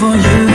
Place to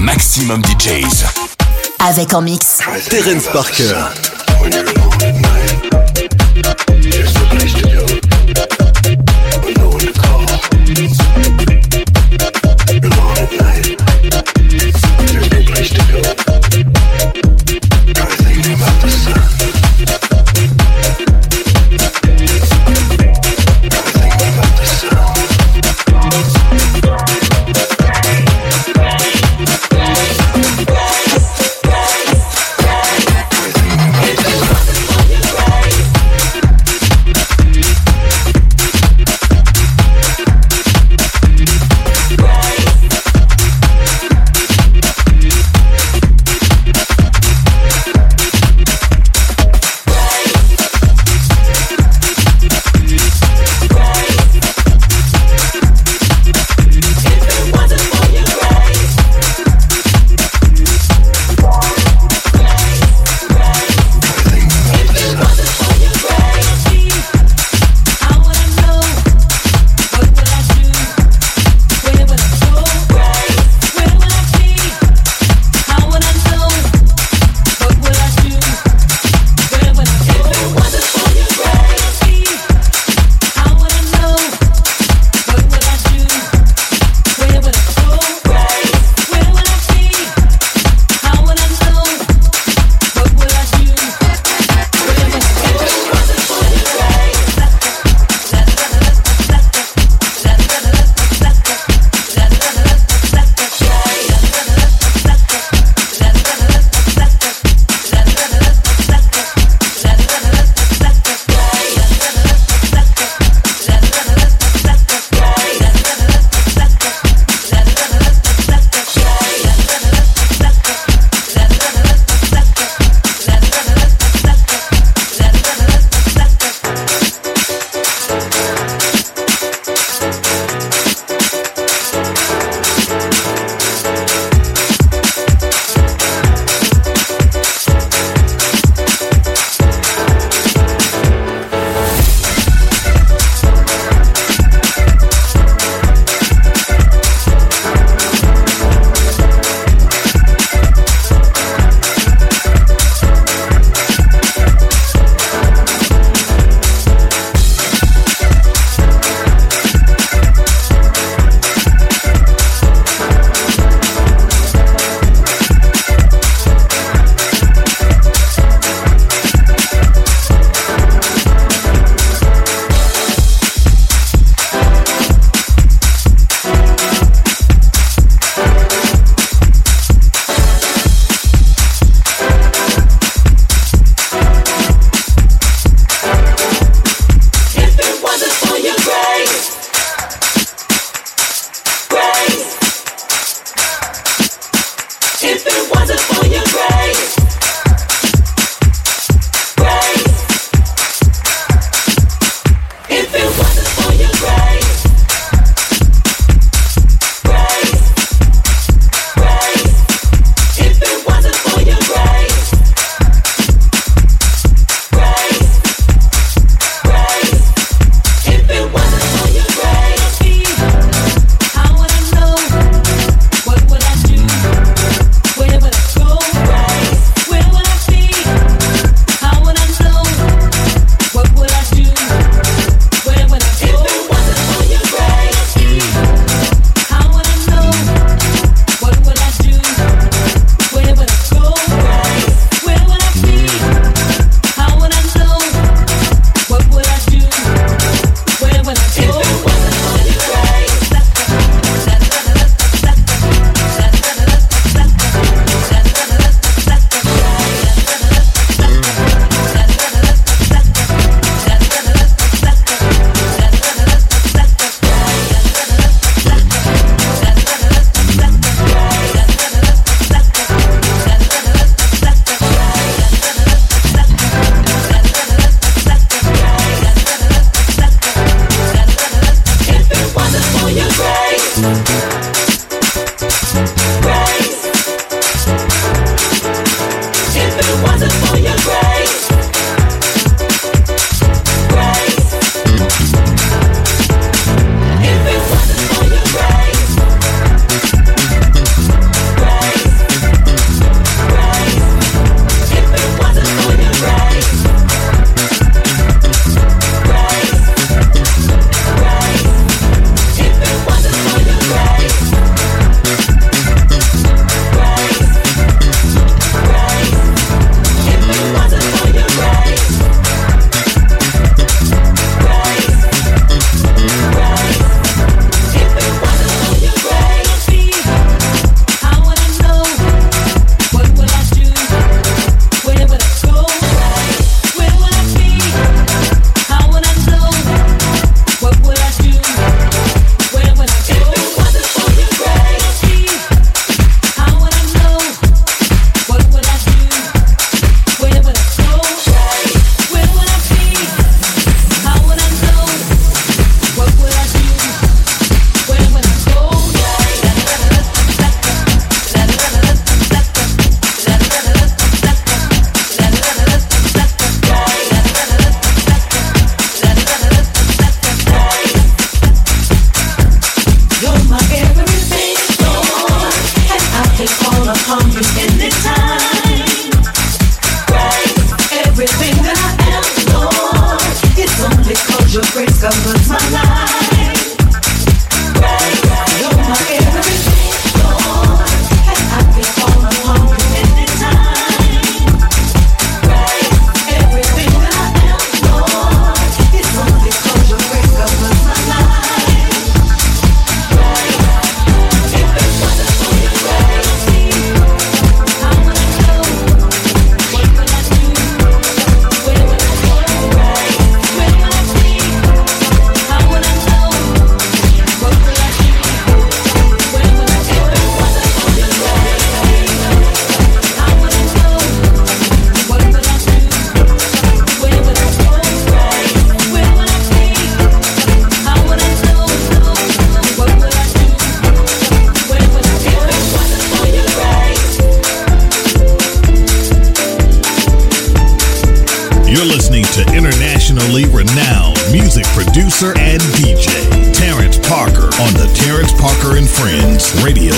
Maximum DJs. Avec en mix. Terence Parker. Radio.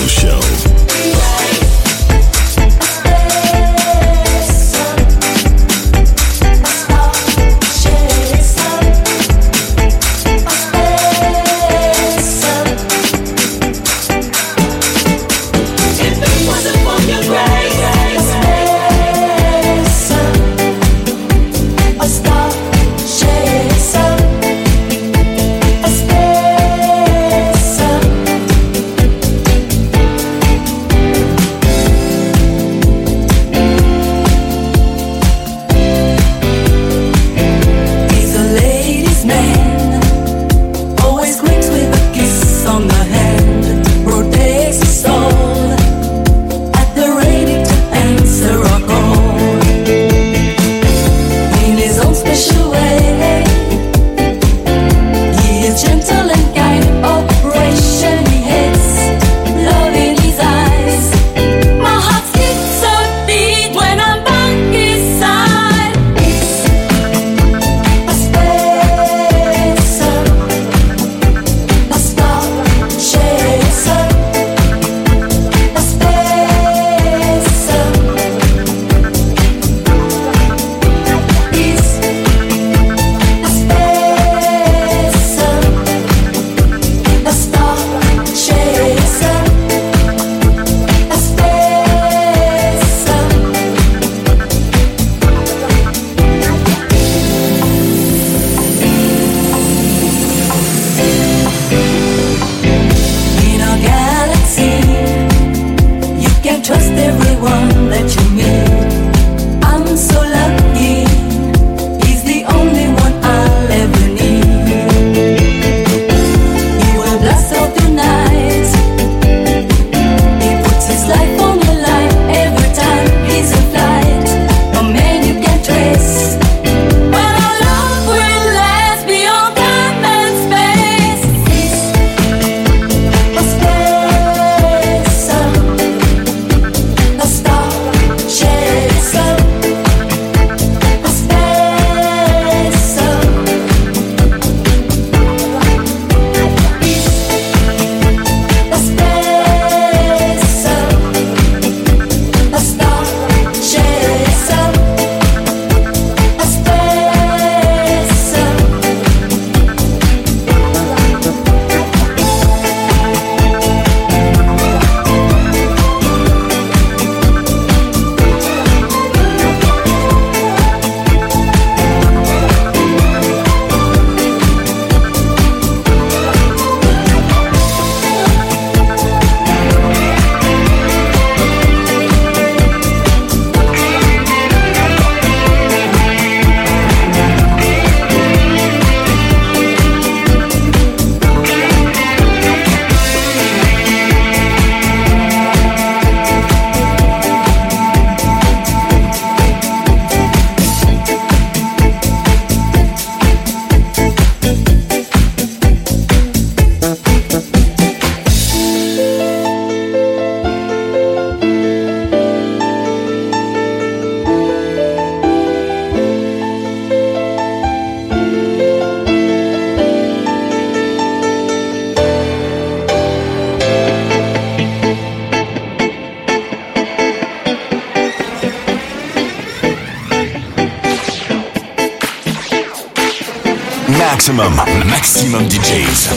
Maximum, maximum DJs.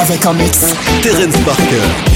Avec en mix. Terence Parker.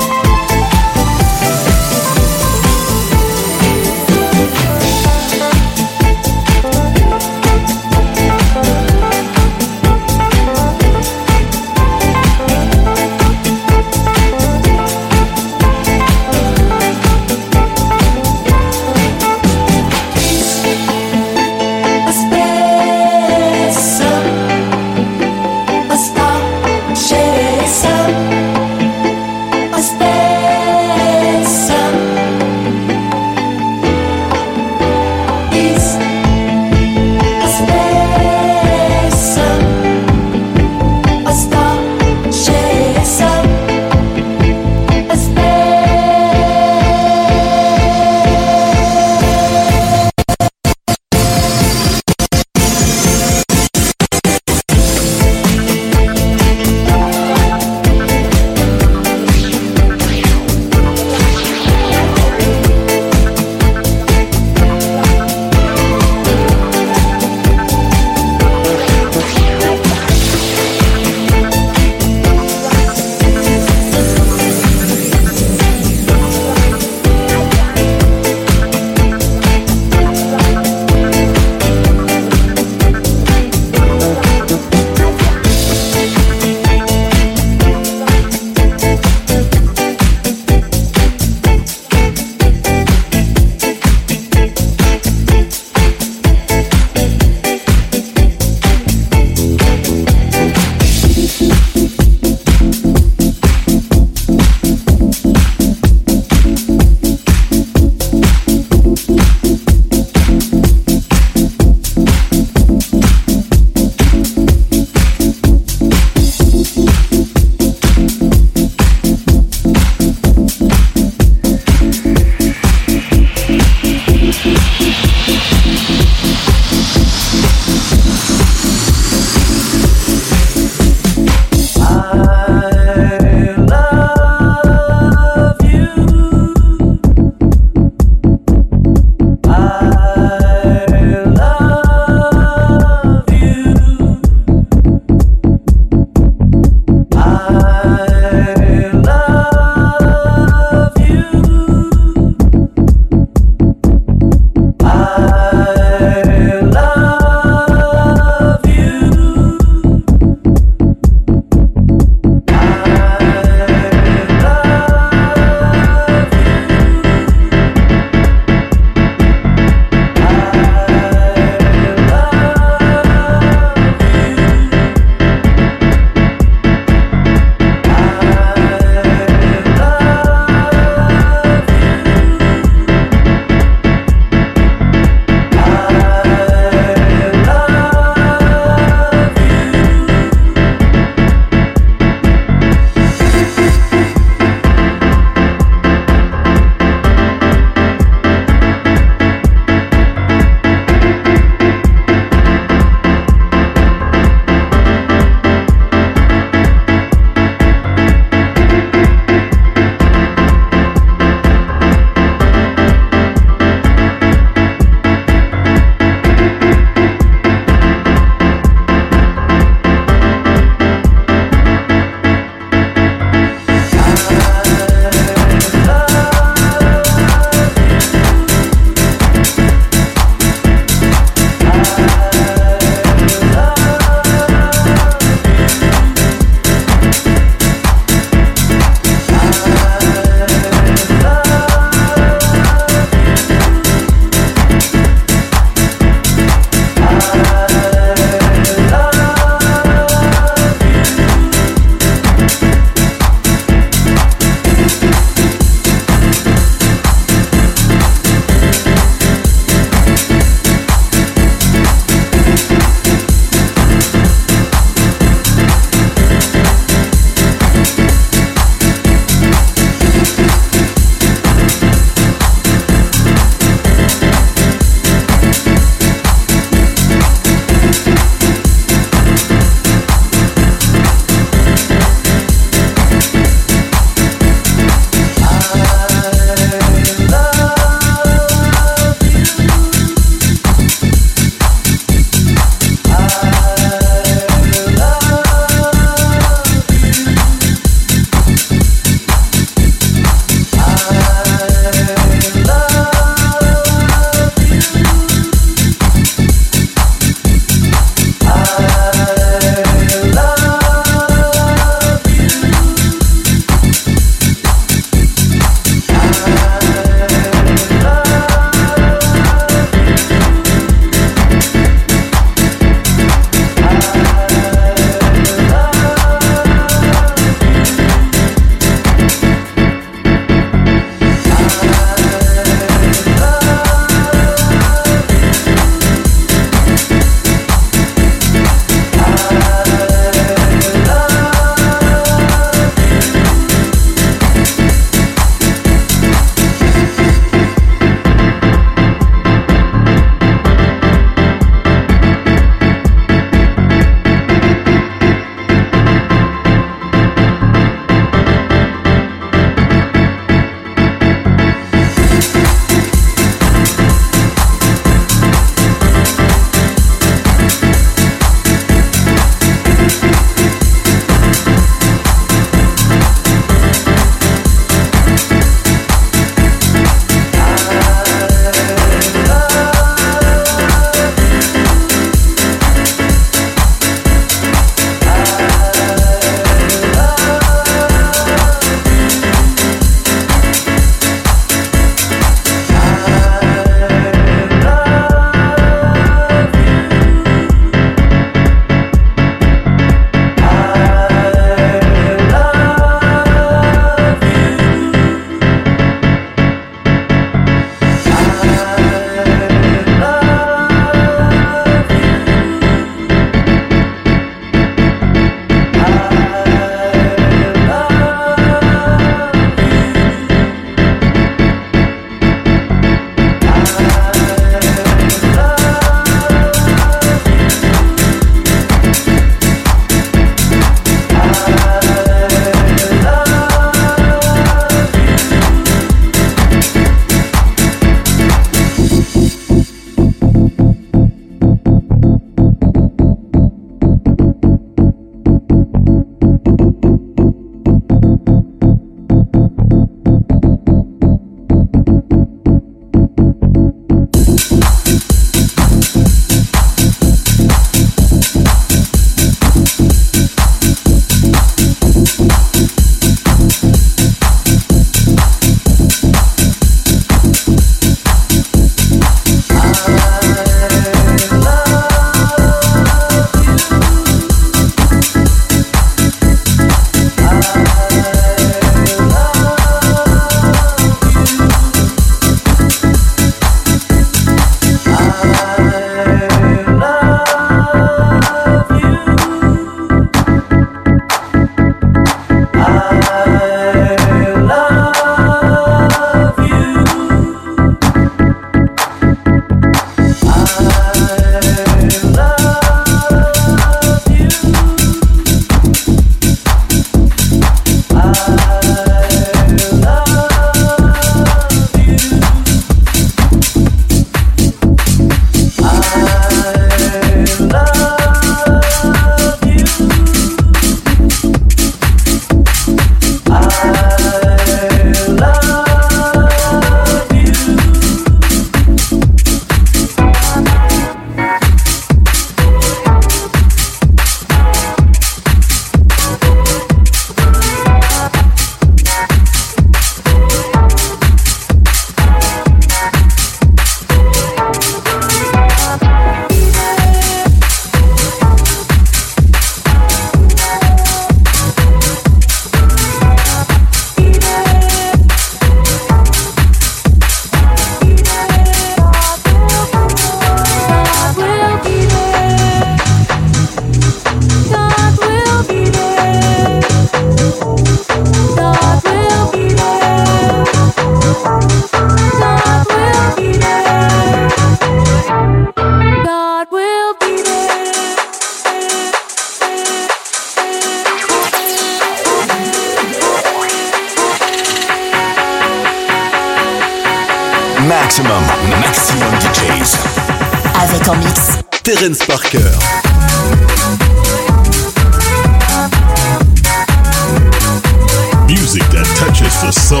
That touches the soul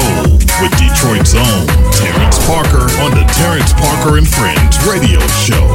with Detroit's own Terrence Parker on the Terrence Parker and Friends radio show.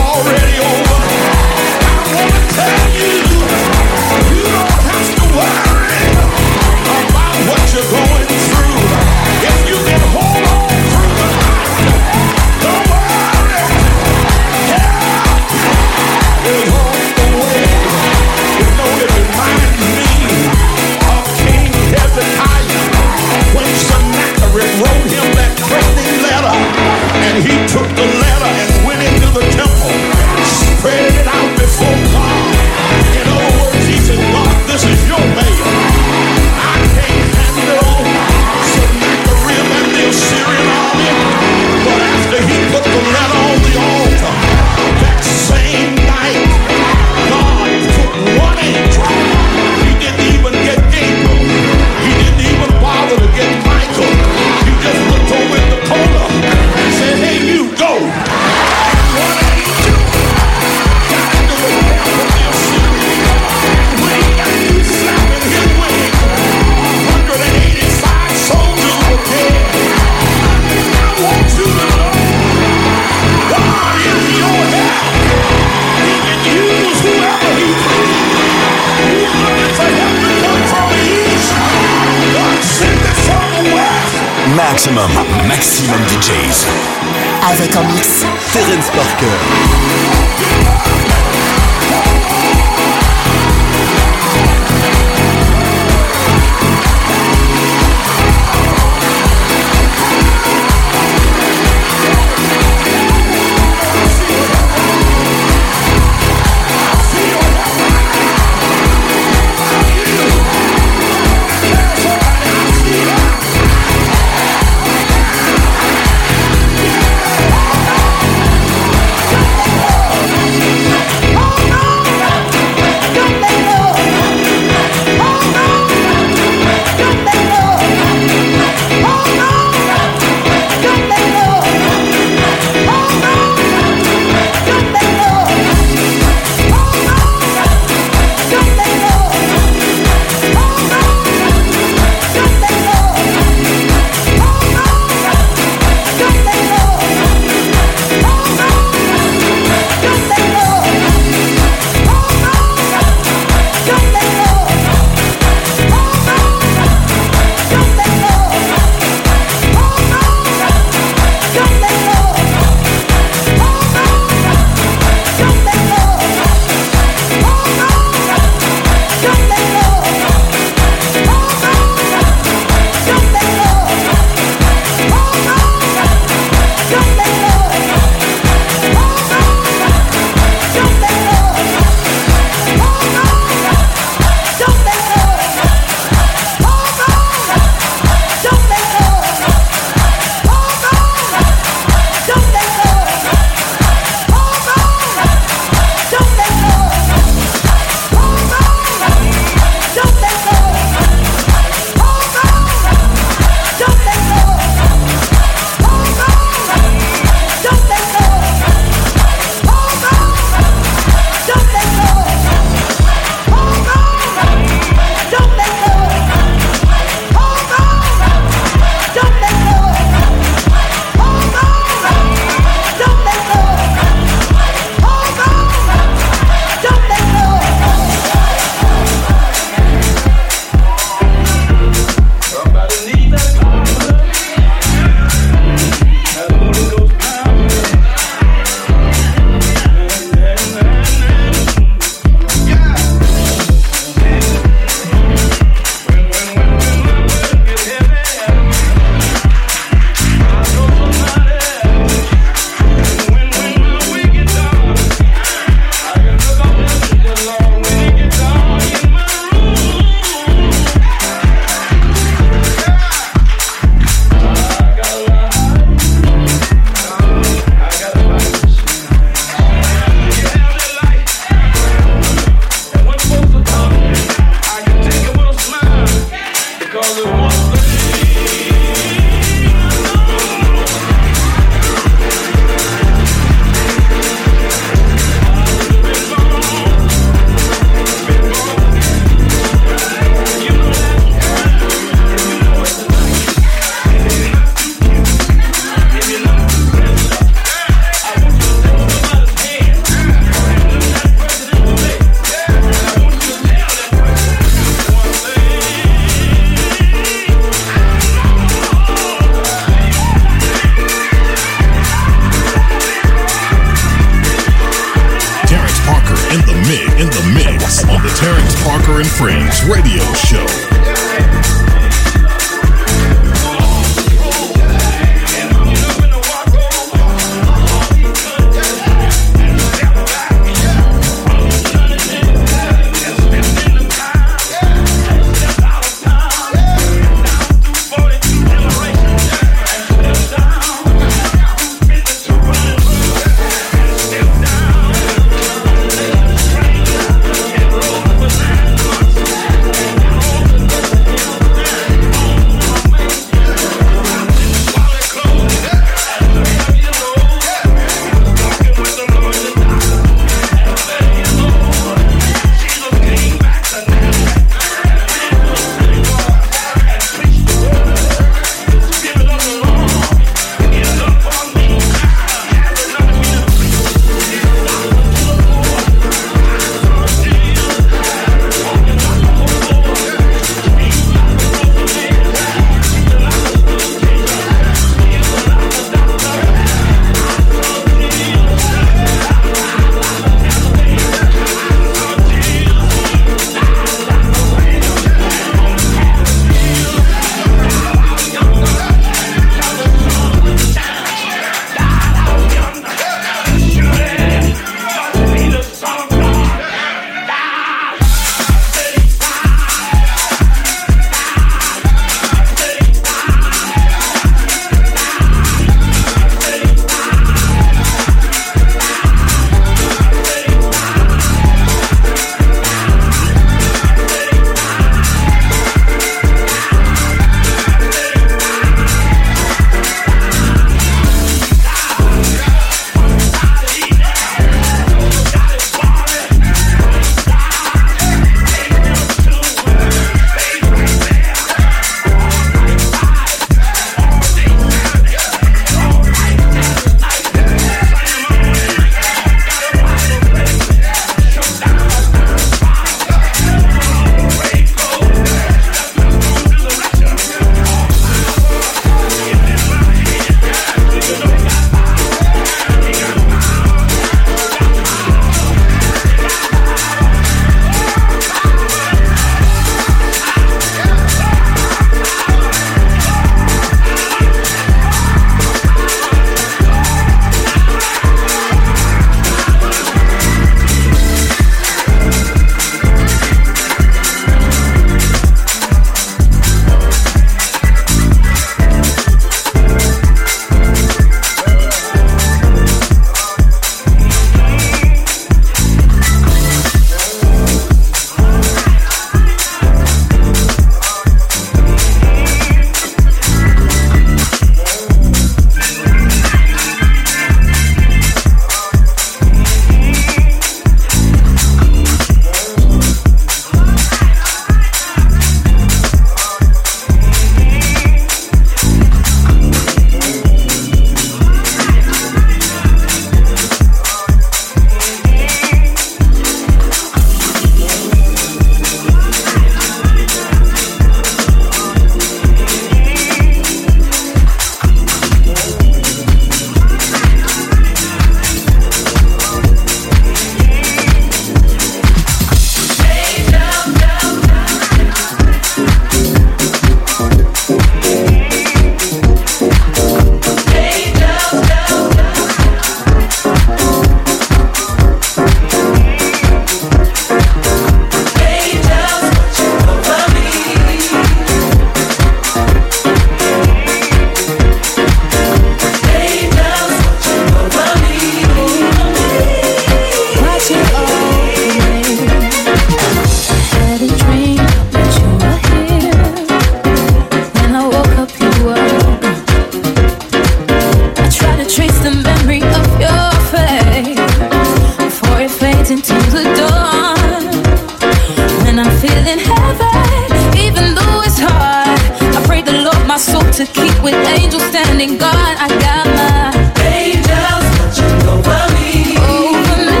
with angels standing guard. I got my angels watching over me. Over me.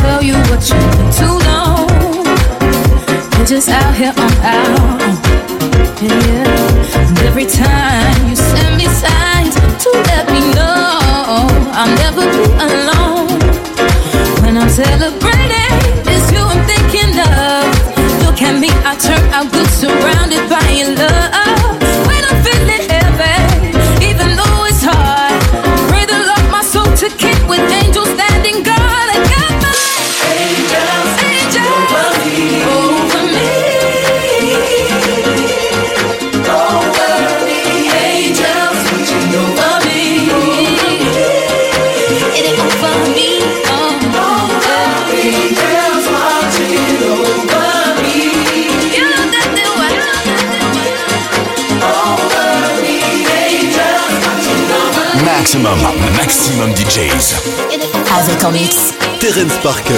Tell you what you've. We're just out here on our own. And every time you send me signs to let me know I'll never be alone when I'm celebrating. Look at me, I turn out good, surrounded by your love. Maximum, maximum DJs. Avec en mix. Terence Parker.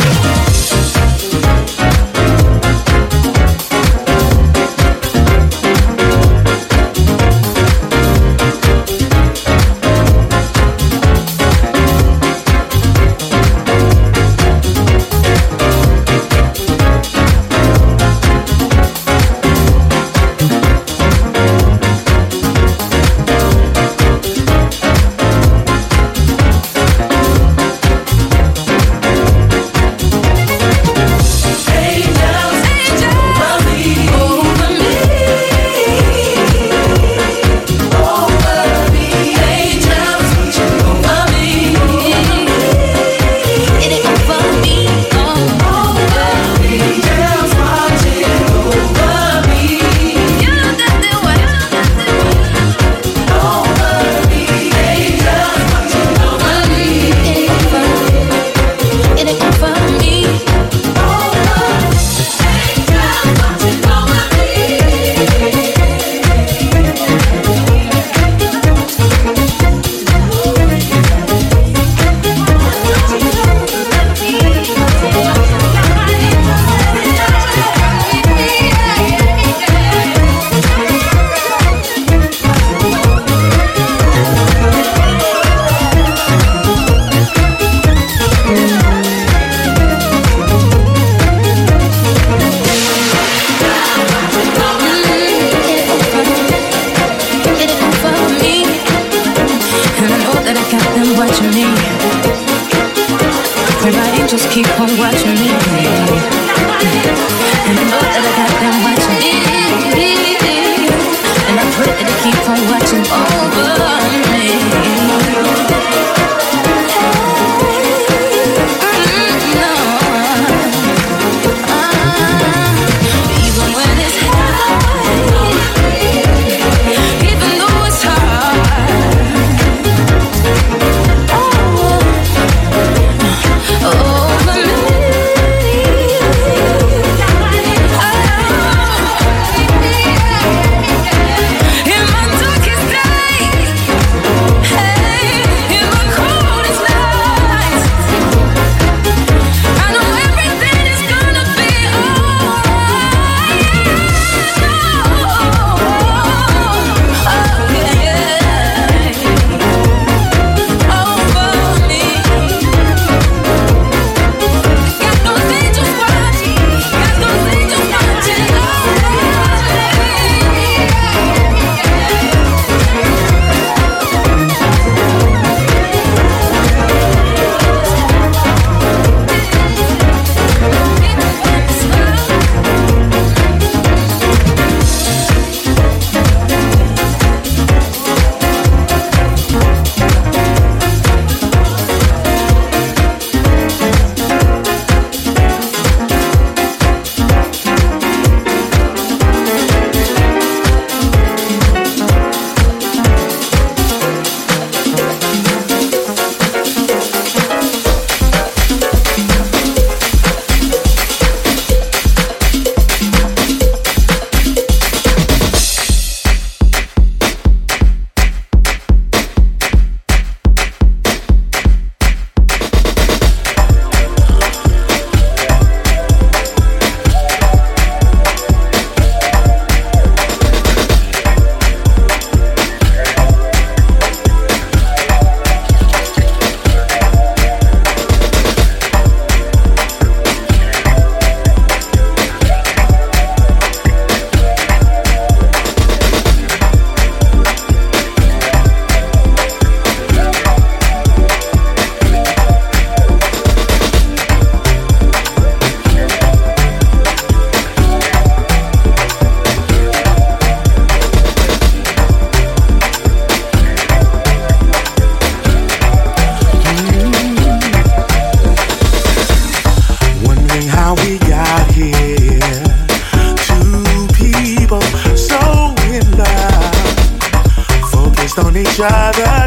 Is